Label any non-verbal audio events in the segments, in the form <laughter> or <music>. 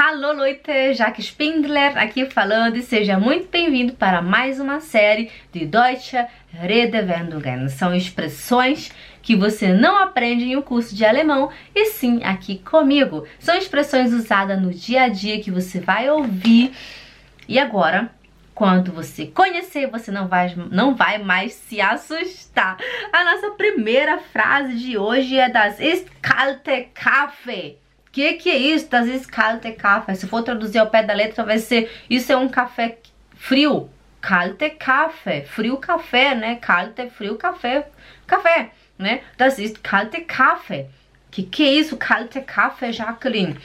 Hallo Leute, Jaque Spindler aqui falando e seja muito bem-vindo para mais uma série de Deutsche Redewendungen. São expressões que você não aprende em um curso de alemão e sim aqui comigo. São expressões usadas no dia a dia que você vai ouvir e agora quando você conhecer, você não vai, não vai mais se assustar. A nossa primeira frase de hoje é das ist kalte Kaffee que que é isso? Das vezes kalte Kaffee. Se for traduzir ao pé da letra, vai ser isso é um café frio. Kalte Kaffee. Frio café, né? Kalte, frio café. Café, né? Das ist kalte Kaffee. Que que é isso? Kalte Kaffee, Jacqueline.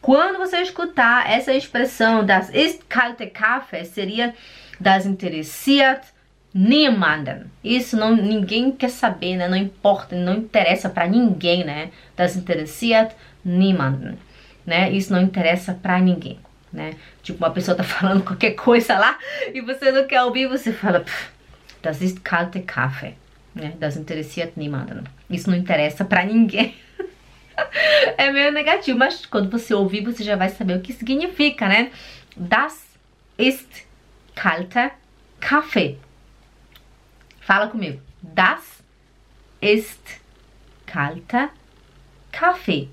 Quando você escutar essa expressão das ist kalte Kaffee, seria das interessiert niemanden. Isso não ninguém quer saber, né? Não importa, não interessa para ninguém, né? Das interessiert niemanden, né? Isso não interessa pra ninguém, né? Tipo, uma pessoa tá <laughs> falando qualquer coisa lá e você não quer ouvir, você fala, das ist kalte Kaffee, né? Das interessiert niemanden. Isso não interessa pra ninguém. <laughs> é meio negativo, mas quando você ouvir, você já vai saber o que significa, né? Das ist kalte Kaffee. Fala comigo. Das ist kalte Kaffee.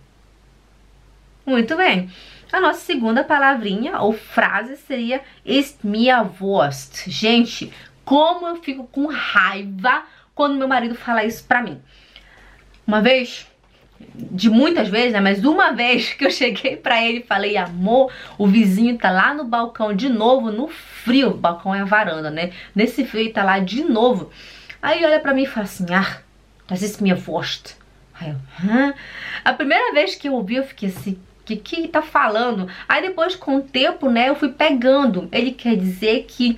Muito bem. A nossa segunda palavrinha ou frase seria ist mir Wurst. Gente, como eu fico com raiva quando meu marido fala isso pra mim. Uma vez, de muitas vezes, né, mas uma vez que eu cheguei pra ele e falei, amor, o vizinho tá lá no balcão de novo, no frio, o balcão é a varanda, né, nesse frio ele tá lá de novo. Aí ele olha pra mim e fala assim, ah, das ist mir Wurst. Aí eu, Hã? A primeira vez que eu ouvi, eu fiquei assim, que que tá falando? Aí depois com o tempo, né, eu fui pegando. Ele quer dizer que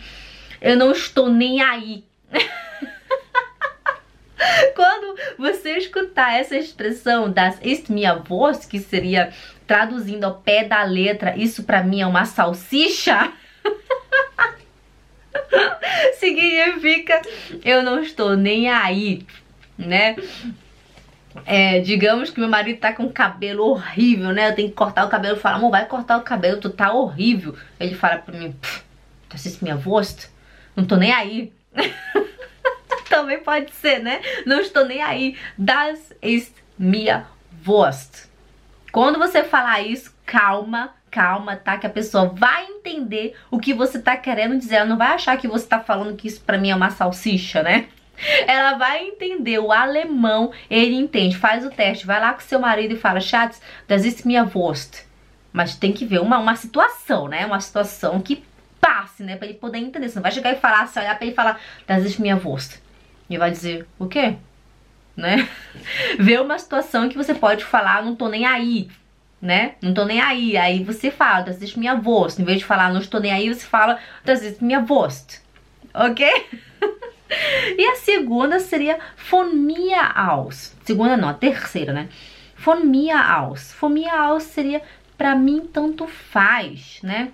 eu não estou nem aí. <laughs> <laughs> Quando você escutar essa expressão das ist minha voz, que seria traduzindo ao pé da letra, isso pra mim é uma salsicha. <laughs> Significa eu não estou nem aí, né? É, digamos que meu marido tá com cabelo horrível, né? Eu tenho que cortar o cabelo. Eu falo, amor, vai cortar o cabelo, tu tá horrível. Ele fala pra mim, tu assiste minha voz? Não tô nem aí. <laughs> Também pode ser, né? Não estou nem aí. Das ist mir Wurst. Quando você falar isso, calma, calma, tá? Que a pessoa vai entender o que você tá querendo dizer. Ela não vai achar que você tá falando que isso pra mim é uma salsicha, né? Ela vai entender o alemão, ele entende, faz o teste, vai lá com seu marido e fala, Schatz, das ist mir Wurst. Mas tem que ver uma, uma situação, né? Uma situação que passe, né? Pra ele poder entender. Você não vai chegar e falar, se olhar pra ele falar, das ist mir Wurst. E vai dizer, o quê? Né? <laughs> Ver uma situação que você pode falar, não tô nem aí, né? Não tô nem aí. Aí você fala, das ist mir Wurst. Em vez de falar, não estou nem aí, você fala, das ist mir Wurst. Ok? <laughs> E a segunda seria von mir aus. Segunda não, a terceira, né? Von mir aus. Von mir aus seria pra mim tanto faz, né?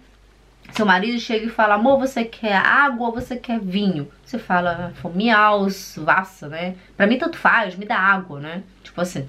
Seu marido chega e fala, amor, você quer água ou você quer vinho? Você fala, mir aus, vassa, né? Pra mim tanto faz, me dá água, né? Tipo assim.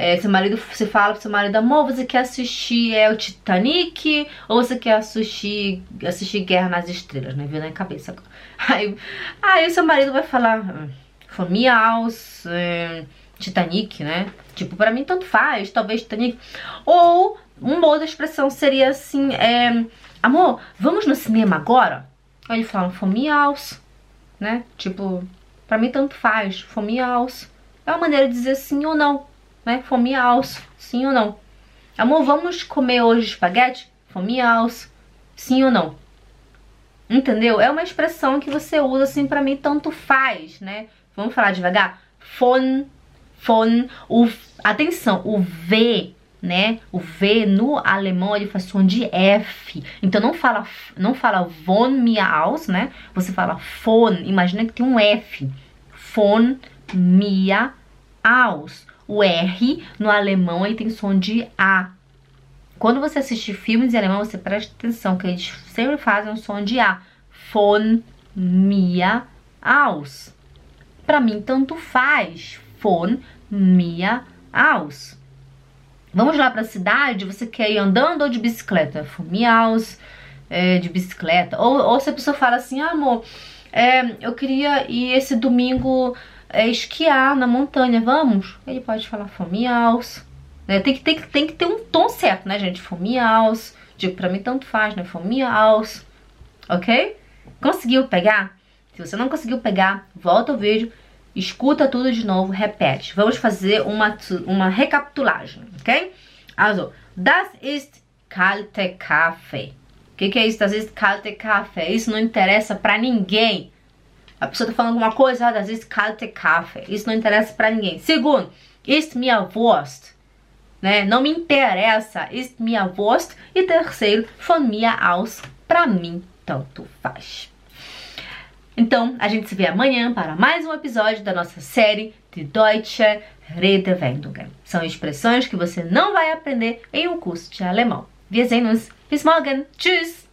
É, seu marido, você fala pro seu marido, amor, você quer assistir é, o Titanic ou você quer assistir, assistir Guerra nas Estrelas, né? Viu na cabeça agora. <laughs> Aí, aí seu marido vai falar, Família aus, é, Titanic, né? Tipo, pra mim tanto faz, talvez Titanic. Ou uma outra expressão seria assim, é, amor, vamos no cinema agora? Aí ele fala, Família aus, né? Tipo, pra mim tanto faz, Família aus. É uma maneira de dizer sim ou não né? Fome aus, sim ou não? Amor, vamos comer hoje espaguete? Fome aus, sim ou não? Entendeu? É uma expressão que você usa assim para mim tanto faz, né? Vamos falar devagar? Fon, fon, o, atenção, o V, né? O V no alemão ele faz som de F. Então não fala não fala von mir aus, né? Você fala von, imagina que tem um F. Von mir aus. O R no alemão ele tem som de A. Quando você assiste filmes em alemão, você presta atenção que eles sempre fazem um som de A. Von mir aus. Para mim, tanto faz. Von mir aus. Vamos lá pra cidade, você quer ir andando ou de bicicleta? Von mir aus, é, de bicicleta. Ou, ou se a pessoa fala assim, ah, amor, é, eu queria ir esse domingo é, esquiar na montanha, vamos? Ele pode falar von mir aus. Né? Tem, que, tem, tem que ter um tom certo, né, gente? Von mir aus. Digo, pra mim tanto faz, né? Von mir aus. Ok? Conseguiu pegar? Se você não conseguiu pegar, volta o vídeo, escuta tudo de novo, repete. Vamos fazer uma, uma recapitulagem, ok? Also, das ist kalte Kaffee. O que, que é isso? Das ist kalte Kaffee. Isso não interessa pra ninguém. A pessoa tá falando alguma coisa, ah, das ist kalte Kaffee. Isso não interessa pra ninguém. Segundo, ist mir Wurst. Né? Não me interessa, ist mir Wurst. E terceiro, von mir aus, pra mim, tanto faz. Então, a gente se vê amanhã para mais um episódio da nossa série de Deutsche Redewendungen. São expressões que você não vai aprender em um curso de alemão. Wir sehen uns. Bis morgen. Tschüss.